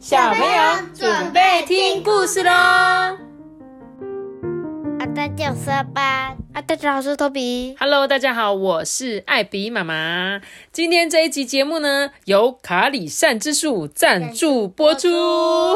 小朋友准备听故事喽！啊，大家好，吧。啊，大家好，我是托比。Hello，大家好，我是艾比妈妈。今天这一集节目呢，由卡里善之树赞助播出。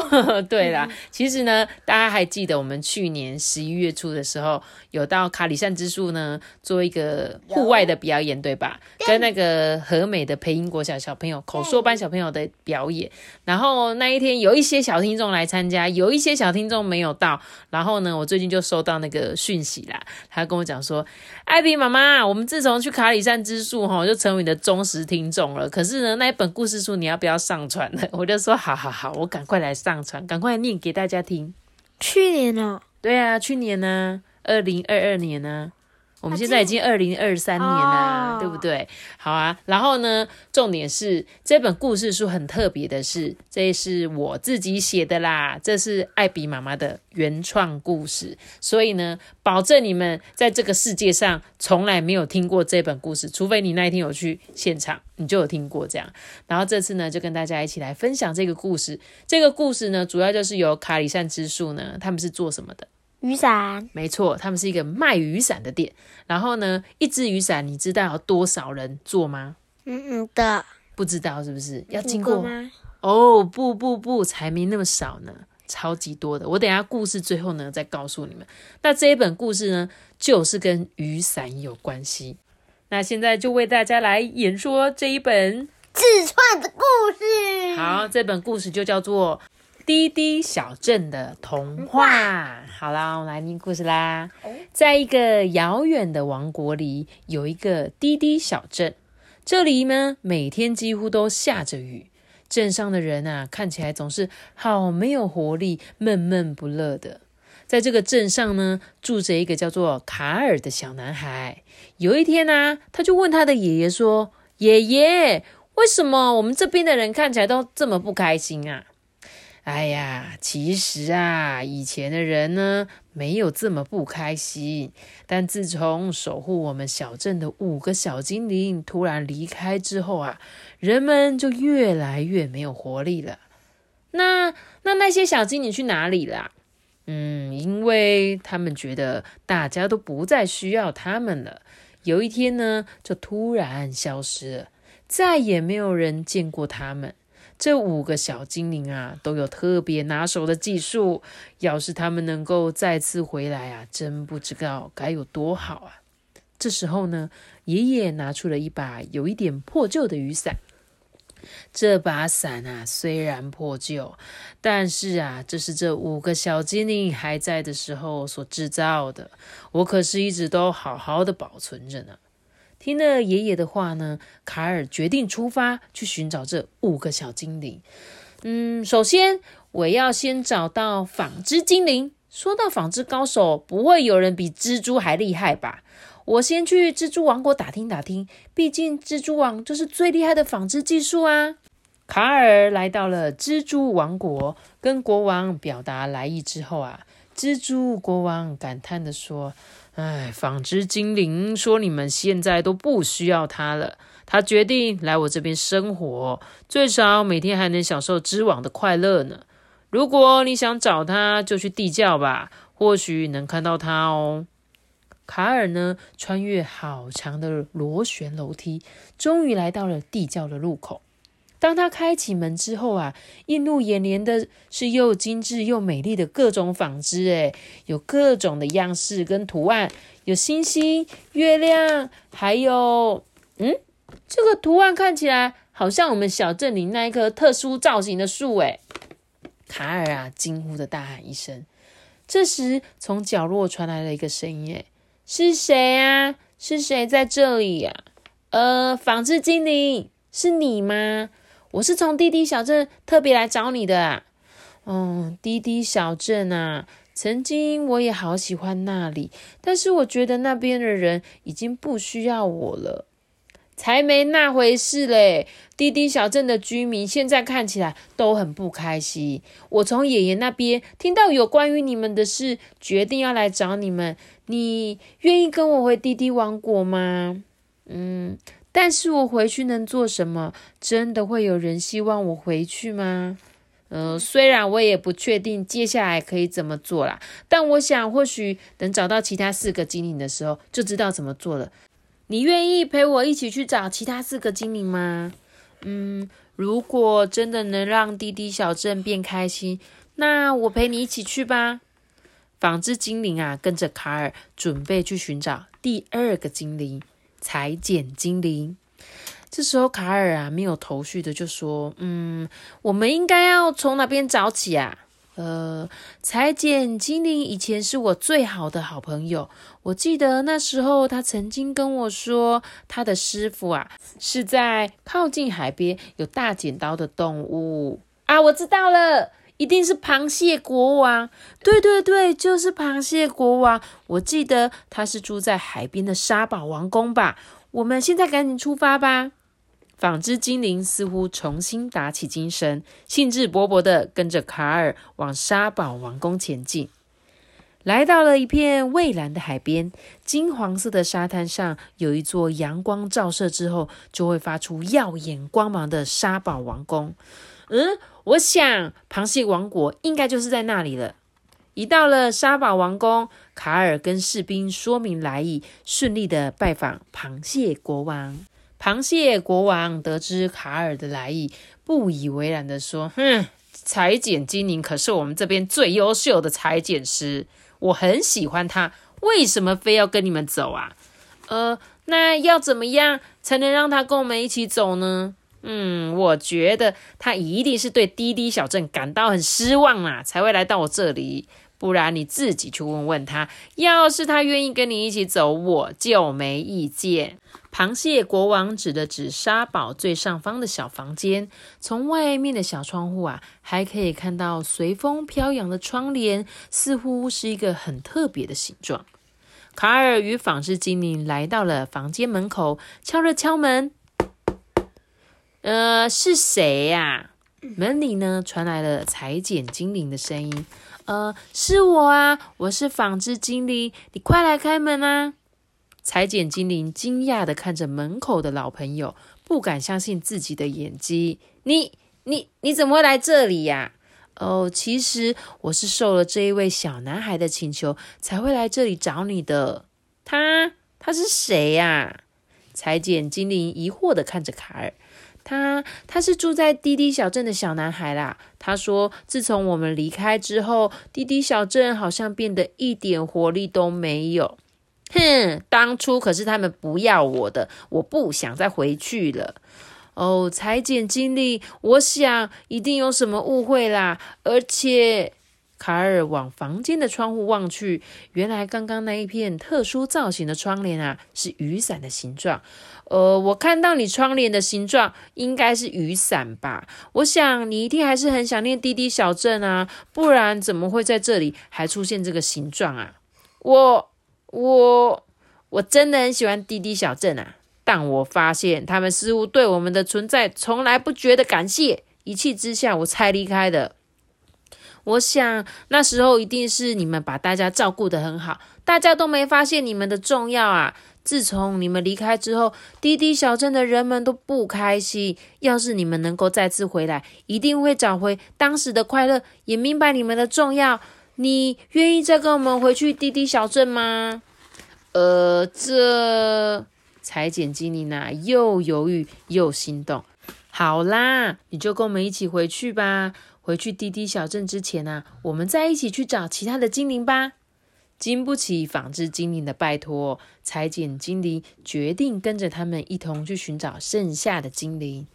对啦，其实呢，大家还记得我们去年十一月初的时候，有到卡里善之树呢做一个户外的表演，对吧？跟那个和美的培英国小小朋友口说班小朋友的表演。然后那一天有一些小听众来参加，有一些小听众没有到。然后呢，我最近就收到那个讯息啦，他跟我。讲说，艾比妈妈，我们自从去卡里山之树哈，就成为你的忠实听众了。可是呢，那一本故事书你要不要上传呢？我就说，好好好，我赶快来上传，赶快念给大家听。去年哦，对啊，去年呢，二零二二年呢。我们现在已经二零二三年了，对不对？好啊，然后呢，重点是这本故事书很特别的是，这是我自己写的啦，这是艾比妈妈的原创故事，所以呢，保证你们在这个世界上从来没有听过这本故事，除非你那一天有去现场，你就有听过这样。然后这次呢，就跟大家一起来分享这个故事。这个故事呢，主要就是由卡里善之树呢，他们是做什么的？雨伞，没错，他们是一个卖雨伞的店。然后呢，一支雨伞，你知道要多少人做吗？嗯嗯的，不知道是不是要经过吗？哦，不不不，才没那么少呢，超级多的。我等下故事最后呢再告诉你们。那这一本故事呢，就是跟雨伞有关系。那现在就为大家来演说这一本自创的故事。好，这本故事就叫做。滴滴小镇的童话，好啦，我来念故事啦。在一个遥远的王国里，有一个滴滴小镇。这里呢，每天几乎都下着雨。镇上的人啊，看起来总是好没有活力，闷闷不乐的。在这个镇上呢，住着一个叫做卡尔的小男孩。有一天呢，他就问他的爷爷说：“爷爷，为什么我们这边的人看起来都这么不开心啊？”哎呀，其实啊，以前的人呢没有这么不开心。但自从守护我们小镇的五个小精灵突然离开之后啊，人们就越来越没有活力了。那那那些小精灵去哪里了？嗯，因为他们觉得大家都不再需要他们了。有一天呢，就突然消失了，再也没有人见过他们。这五个小精灵啊，都有特别拿手的技术。要是他们能够再次回来啊，真不知道该有多好啊！这时候呢，爷爷拿出了一把有一点破旧的雨伞。这把伞啊，虽然破旧，但是啊，这是这五个小精灵还在的时候所制造的，我可是一直都好好的保存着呢。听了爷爷的话呢，卡尔决定出发去寻找这五个小精灵。嗯，首先我要先找到纺织精灵。说到纺织高手，不会有人比蜘蛛还厉害吧？我先去蜘蛛王国打听打听，毕竟蜘蛛网就是最厉害的纺织技术啊。卡尔来到了蜘蛛王国，跟国王表达来意之后啊，蜘蛛国王感叹的说。哎，纺织精灵说：“你们现在都不需要它了。他决定来我这边生活，最少每天还能享受织网的快乐呢。如果你想找他，就去地窖吧，或许能看到他哦。”卡尔呢，穿越好长的螺旋楼梯，终于来到了地窖的入口。当他开启门之后啊，映入眼帘的是又精致又美丽的各种纺织，诶，有各种的样式跟图案，有星星、月亮，还有，嗯，这个图案看起来好像我们小镇里那一棵特殊造型的树，诶。卡尔啊，惊呼的大喊一声。这时，从角落传来了一个声音，诶，是谁啊？是谁在这里呀？呃，纺织精灵，是你吗？我是从滴滴小镇特别来找你的，嗯，滴滴小镇啊，曾经我也好喜欢那里，但是我觉得那边的人已经不需要我了，才没那回事嘞！滴滴小镇的居民现在看起来都很不开心。我从爷爷那边听到有关于你们的事，决定要来找你们。你愿意跟我回滴滴王国吗？嗯。但是我回去能做什么？真的会有人希望我回去吗？呃，虽然我也不确定接下来可以怎么做啦，但我想或许等找到其他四个精灵的时候，就知道怎么做了。你愿意陪我一起去找其他四个精灵吗？嗯，如果真的能让滴滴小镇变开心，那我陪你一起去吧。纺织精灵啊，跟着卡尔准备去寻找第二个精灵——裁剪精灵。这时候，卡尔啊没有头绪的就说：“嗯，我们应该要从哪边找起啊？呃，裁剪精灵以前是我最好的好朋友。我记得那时候他曾经跟我说，他的师傅啊是在靠近海边有大剪刀的动物啊。我知道了，一定是螃蟹国王。对对对，就是螃蟹国王。我记得他是住在海边的沙堡王宫吧？我们现在赶紧出发吧。”纺织精灵似乎重新打起精神，兴致勃勃地跟着卡尔往沙堡王宫前进。来到了一片蔚蓝的海边，金黄色的沙滩上有一座阳光照射之后就会发出耀眼光芒的沙堡王宫。嗯，我想螃蟹王国应该就是在那里了。一到了沙堡王宫，卡尔跟士兵说明来意，顺利的拜访螃蟹国王。螃蟹国王得知卡尔的来意，不以为然的说：“哼，裁剪精灵可是我们这边最优秀的裁剪师，我很喜欢他，为什么非要跟你们走啊？呃，那要怎么样才能让他跟我们一起走呢？嗯，我觉得他一定是对滴滴小镇感到很失望啊，才会来到我这里。不然你自己去问问他，要是他愿意跟你一起走，我就没意见。”螃蟹国王指了指沙堡最上方的小房间，从外面的小窗户啊，还可以看到随风飘扬的窗帘，似乎是一个很特别的形状。卡尔与纺织精灵来到了房间门口，敲了敲门。呃，是谁呀？门里呢传来了裁剪精灵的声音。呃，是我啊，我是纺织精灵，你快来开门啊！裁剪精灵惊讶的看着门口的老朋友，不敢相信自己的眼睛。你、你、你怎么会来这里呀？哦，其实我是受了这一位小男孩的请求，才会来这里找你的。他，他是谁呀？裁剪精灵疑惑的看着卡尔。他，他是住在滴滴小镇的小男孩啦。他说，自从我们离开之后，滴滴小镇好像变得一点活力都没有。哼，当初可是他们不要我的，我不想再回去了。哦，裁剪经历，我想一定有什么误会啦。而且，卡尔往房间的窗户望去，原来刚刚那一片特殊造型的窗帘啊，是雨伞的形状。呃，我看到你窗帘的形状应该是雨伞吧？我想你一定还是很想念滴滴小镇啊，不然怎么会在这里还出现这个形状啊？我。我我真的很喜欢滴滴小镇啊，但我发现他们似乎对我们的存在从来不觉得感谢，一气之下我才离开的。我想那时候一定是你们把大家照顾得很好，大家都没发现你们的重要啊。自从你们离开之后，滴滴小镇的人们都不开心。要是你们能够再次回来，一定会找回当时的快乐，也明白你们的重要。你愿意再跟我们回去滴滴小镇吗？呃，这裁剪精灵呐，又犹豫又心动。好啦，你就跟我们一起回去吧。回去滴滴小镇之前呢，我们再一起去找其他的精灵吧。经不起纺织精灵的拜托，裁剪精灵决定跟着他们一同去寻找剩下的精灵。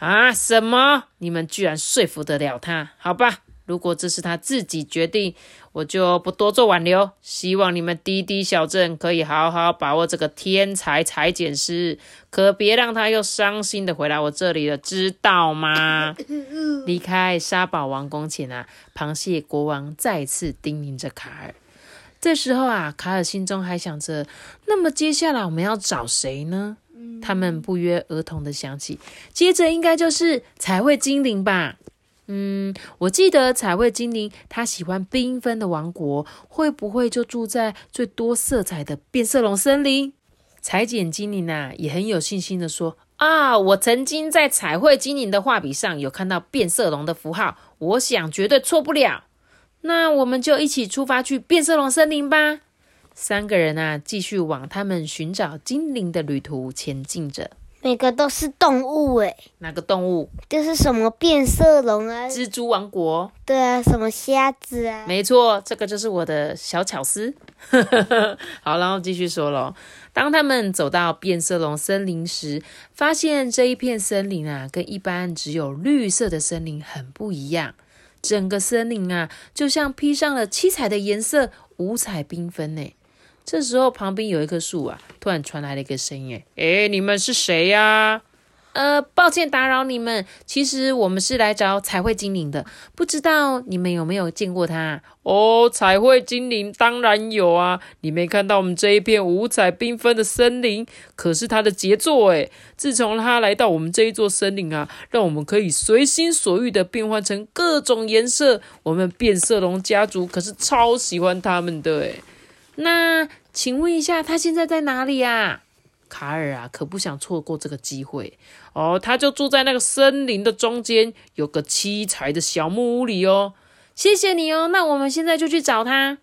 啊，什么？你们居然说服得了他？好吧。如果这是他自己决定，我就不多做挽留。希望你们滴滴小镇可以好好把握这个天才裁剪师，可别让他又伤心的回来我这里了，知道吗？离开沙堡王宫前啊，螃蟹国王再次叮咛着卡尔。这时候啊，卡尔心中还想着：那么接下来我们要找谁呢？他们不约而同的想起，接着应该就是彩绘精灵吧。嗯，我记得彩绘精灵他喜欢缤纷的王国，会不会就住在最多色彩的变色龙森林？裁剪精灵啊，也很有信心的说：啊，我曾经在彩绘精灵的画笔上有看到变色龙的符号，我想绝对错不了。那我们就一起出发去变色龙森林吧。三个人啊，继续往他们寻找精灵的旅途前进着。每个都是动物诶，哪个动物？就是什么变色龙啊，蜘蛛王国。对啊，什么虾子啊？没错，这个就是我的小巧思。好，然后继续说喽。当他们走到变色龙森林时，发现这一片森林啊，跟一般只有绿色的森林很不一样。整个森林啊，就像披上了七彩的颜色，五彩缤纷呢。这时候，旁边有一棵树啊，突然传来了一个声音：“哎，你们是谁呀？”呃，抱歉打扰你们。其实我们是来找彩绘精灵的，不知道你们有没有见过他？哦，彩绘精灵当然有啊！你没看到我们这一片五彩缤纷的森林，可是他的杰作诶。自从他来到我们这一座森林啊，让我们可以随心所欲的变换成各种颜色。我们变色龙家族可是超喜欢他们的诶。那请问一下，他现在在哪里呀？卡尔啊，可不想错过这个机会哦。他就住在那个森林的中间，有个七彩的小木屋里哦。谢谢你哦。那我们现在就去找他。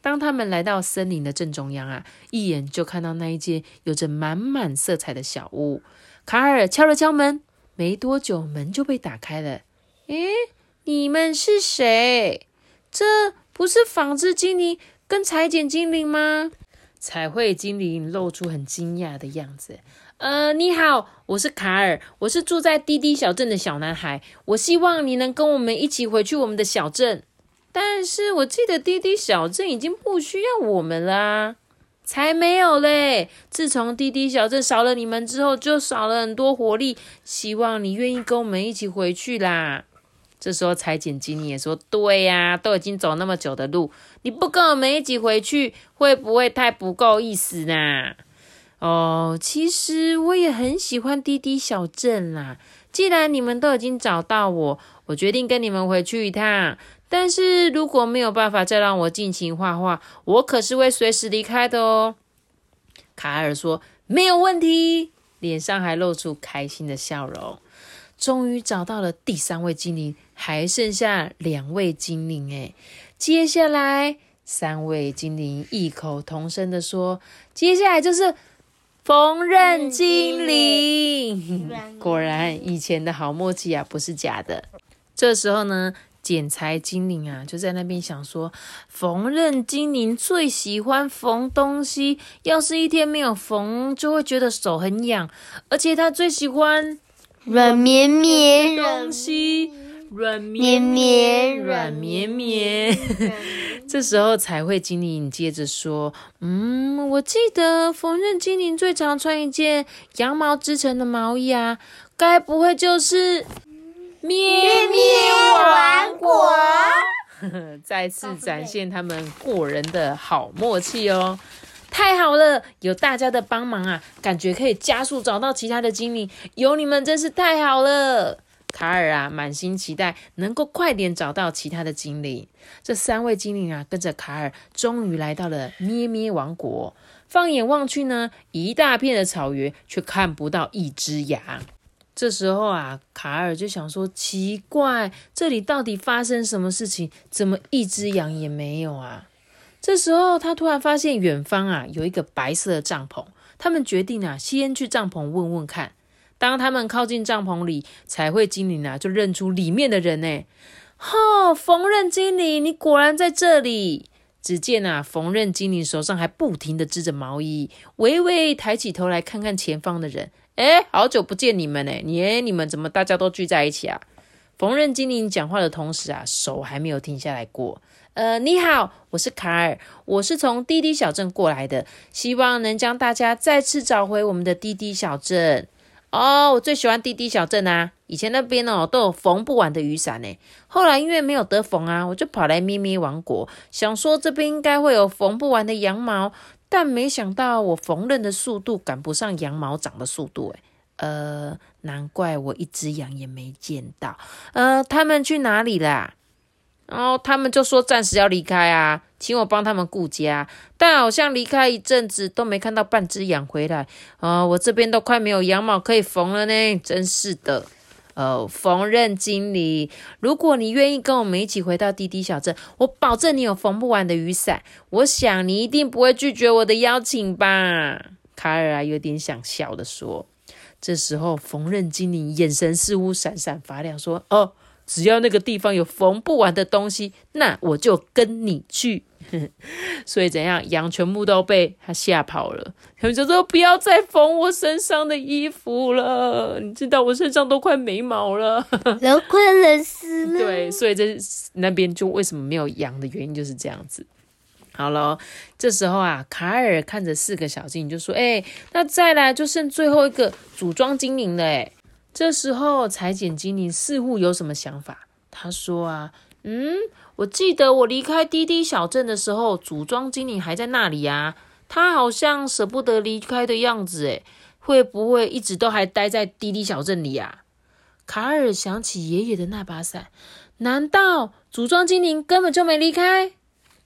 当他们来到森林的正中央啊，一眼就看到那一间有着满满色彩的小屋。卡尔敲了敲门，没多久门就被打开了。诶，你们是谁？这不是纺织精灵跟裁剪精灵吗？彩绘精灵露出很惊讶的样子。呃，你好，我是卡尔，我是住在滴滴小镇的小男孩。我希望你能跟我们一起回去我们的小镇。但是我记得滴滴小镇已经不需要我们啦。才没有嘞！自从滴滴小镇少了你们之后，就少了很多活力。希望你愿意跟我们一起回去啦。这时候，裁剪经理也说：“对呀，都已经走那么久的路，你不跟我们一起回去，会不会太不够意思呢？”哦，其实我也很喜欢滴滴小镇啦。既然你们都已经找到我，我决定跟你们回去一趟。但是如果没有办法再让我尽情画画，我可是会随时离开的哦。卡尔说：“没有问题。”脸上还露出开心的笑容。终于找到了第三位精灵，还剩下两位精灵哎。接下来，三位精灵异口同声的说：“接下来就是缝纫精灵。” 果然，以前的好默契啊，不是假的。这时候呢，剪裁精灵啊，就在那边想说：“缝纫精灵最喜欢缝东西，要是一天没有缝，就会觉得手很痒，而且他最喜欢。”软绵绵东西，软绵绵，软绵绵。这时候才会精灵接着说：“嗯，我记得缝纫精灵最常穿一件羊毛织成的毛衣啊，该不会就是咩咩王国？” 再次展现他们过人的好默契哦。太好了，有大家的帮忙啊，感觉可以加速找到其他的精灵。有你们真是太好了，卡尔啊，满心期待能够快点找到其他的精灵。这三位精灵啊，跟着卡尔，终于来到了咩咩王国。放眼望去呢，一大片的草原，却看不到一只羊。这时候啊，卡尔就想说：奇怪，这里到底发生什么事情？怎么一只羊也没有啊？这时候，他突然发现远方啊有一个白色的帐篷。他们决定啊，先去帐篷问问看。当他们靠近帐篷里，彩绘精灵啊就认出里面的人呢。哦，缝纫精灵，你果然在这里！只见啊，缝纫精灵手上还不停的织着毛衣，微微抬起头来看看前方的人。哎，好久不见你们呢！你你们怎么大家都聚在一起啊？缝纫精灵讲话的同时啊，手还没有停下来过。呃，你好，我是卡尔，我是从滴滴小镇过来的，希望能将大家再次找回我们的滴滴小镇。哦，我最喜欢滴滴小镇啊！以前那边哦都有缝不完的雨伞呢，后来因为没有得缝啊，我就跑来咪咪王国，想说这边应该会有缝不完的羊毛，但没想到我缝纫的速度赶不上羊毛长的速度，诶呃，难怪我一只羊也没见到。呃，他们去哪里啦？然后他们就说暂时要离开啊，请我帮他们顾家，但好像离开一阵子都没看到半只羊回来啊！我这边都快没有羊毛可以缝了呢，真是的。呃，缝纫经理，如果你愿意跟我们一起回到滴滴小镇，我保证你有缝不完的雨伞。我想你一定不会拒绝我的邀请吧？卡尔啊，有点想笑的说。这时候，缝纫精灵眼神似乎闪闪发亮，说：“哦，只要那个地方有缝不完的东西，那我就跟你去。”所以怎样，羊全部都被他吓跑了。他们就说：“不要再缝我身上的衣服了，你知道我身上都快没毛了，都快冷死了。”对，所以这那边就为什么没有羊的原因就是这样子。好了，这时候啊，卡尔看着四个小精灵就说：“哎，那再来就剩最后一个组装精灵了。”哎，这时候裁剪精灵似乎有什么想法，他说：“啊，嗯。”我记得我离开滴滴小镇的时候，组装精灵还在那里啊。他好像舍不得离开的样子，哎，会不会一直都还待在滴滴小镇里啊？卡尔想起爷爷的那把伞，难道组装精灵根本就没离开？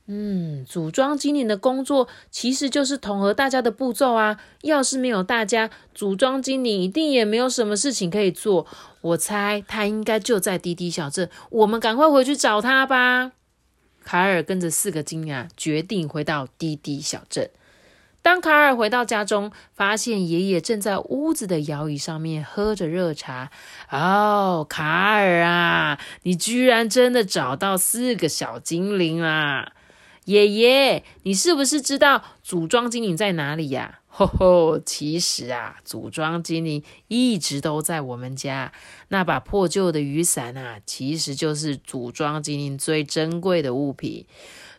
嗯，组装精灵的工作其实就是统合大家的步骤啊。要是没有大家，组装精灵一定也没有什么事情可以做。我猜他应该就在滴滴小镇，我们赶快回去找他吧。卡尔跟着四个精灵决定回到滴滴小镇。当卡尔回到家中，发现爷爷正在屋子的摇椅上面喝着热茶。哦，卡尔啊，你居然真的找到四个小精灵啦！爷爷，你是不是知道组装精灵在哪里呀？吼吼，其实啊，组装精灵一直都在我们家。那把破旧的雨伞啊，其实就是组装精灵最珍贵的物品。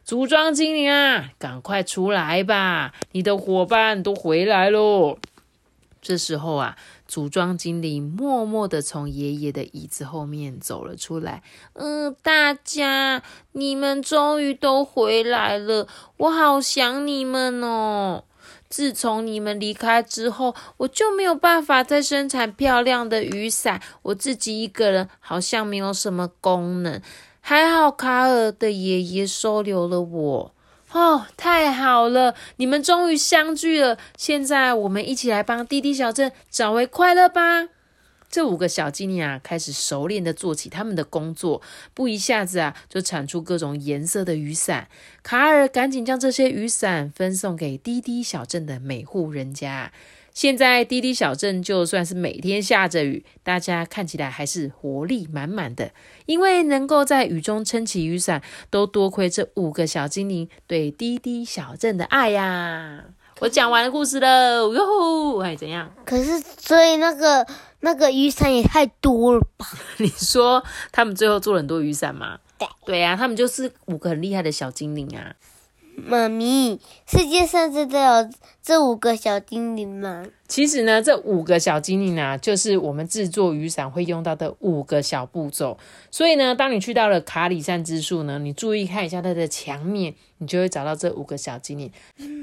组装精灵啊，赶快出来吧，你的伙伴都回来喽。这时候啊。组装经理默默的从爷爷的椅子后面走了出来。嗯，大家，你们终于都回来了，我好想你们哦。自从你们离开之后，我就没有办法再生产漂亮的雨伞，我自己一个人好像没有什么功能。还好卡尔的爷爷收留了我。哦，太好了！你们终于相聚了。现在我们一起来帮滴滴小镇找回快乐吧。这五个小精灵啊，开始熟练的做起他们的工作，不一下子啊，就产出各种颜色的雨伞。卡尔赶紧将这些雨伞分送给滴滴小镇的每户人家。现在滴滴小镇就算是每天下着雨，大家看起来还是活力满满的。因为能够在雨中撑起雨伞，都多亏这五个小精灵对滴滴小镇的爱呀！我讲完了故事了，哟吼！哎，怎样？可是，所以那个那个雨伞也太多了吧？你说他们最后做了很多雨伞吗？对，对呀，他们就是五个很厉害的小精灵啊。妈咪，世界上真的有这五个小精灵吗？其实呢，这五个小精灵啊，就是我们制作雨伞会用到的五个小步骤。所以呢，当你去到了卡里山之树呢，你注意看一下它的墙面，你就会找到这五个小精灵。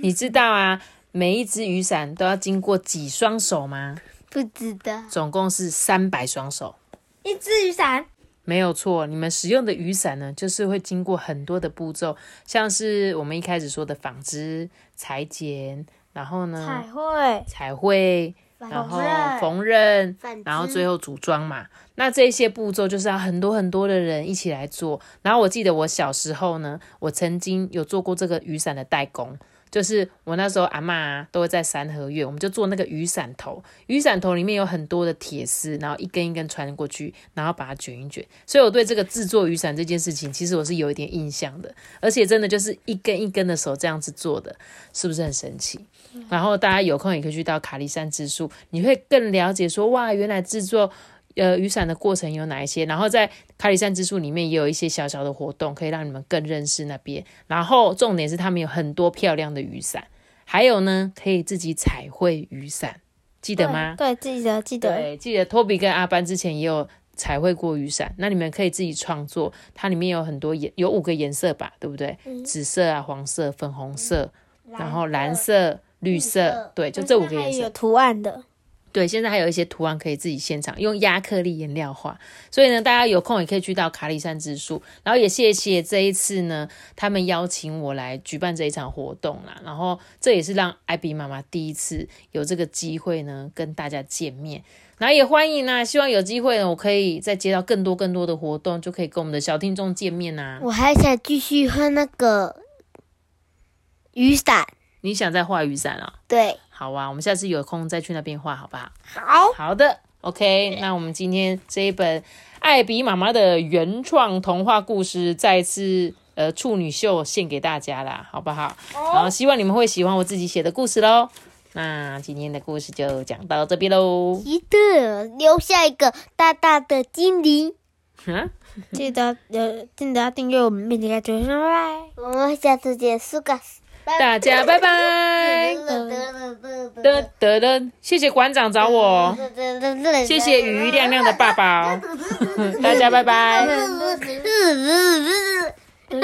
你知道啊，每一只雨伞都要经过几双手吗？不知道。总共是三百双手。一只雨伞。没有错，你们使用的雨伞呢，就是会经过很多的步骤，像是我们一开始说的纺织、裁剪，然后呢，彩绘、彩绘，然后缝纫，然后最后组装嘛。那这些步骤就是要很多很多的人一起来做。然后我记得我小时候呢，我曾经有做过这个雨伞的代工。就是我那时候阿妈都会在三合院，我们就做那个雨伞头。雨伞头里面有很多的铁丝，然后一根一根穿过去，然后把它卷一卷。所以我对这个制作雨伞这件事情，其实我是有一点印象的。而且真的就是一根一根的手这样子做的，是不是很神奇？然后大家有空也可以去到卡利山植树，你会更了解说，哇，原来制作。呃，雨伞的过程有哪一些？然后在卡里山之树里面也有一些小小的活动，可以让你们更认识那边。然后重点是他们有很多漂亮的雨伞，还有呢，可以自己彩绘雨伞，记得吗？对，记得记得。对，记得托比跟阿班之前也有彩绘过雨伞，那你们可以自己创作。它里面有很多颜，有五个颜色吧，对不对？紫色啊，黄色、粉红色，然后蓝色、绿色，对，就这五个颜色。有图案的。对，现在还有一些图案可以自己现场用亚克力颜料画，所以呢，大家有空也可以去到卡里山之树。然后也谢谢这一次呢，他们邀请我来举办这一场活动啦。然后这也是让艾比妈妈第一次有这个机会呢，跟大家见面。然后也欢迎啊，希望有机会呢，我可以再接到更多更多的活动，就可以跟我们的小听众见面呐。我还想继续画那个雨伞，你想再画雨伞啊？对，好啊，我们下次有空再去那边画，好不好？好，好的，OK。那我们今天这一本艾比妈妈的原创童话故事，再次呃处女秀献给大家啦，好不好？然后希望你们会喜欢我自己写的故事喽。那今天的故事就讲到这边喽。记得留下一个大大的精灵，嗯，记得呃，记得订阅我们，并且开启小铃铛。我们下次见，苏格斯，大家拜拜。噔噔噔，谢谢馆长找我，谢谢鱼亮亮的爸爸哦，大家拜拜。拜。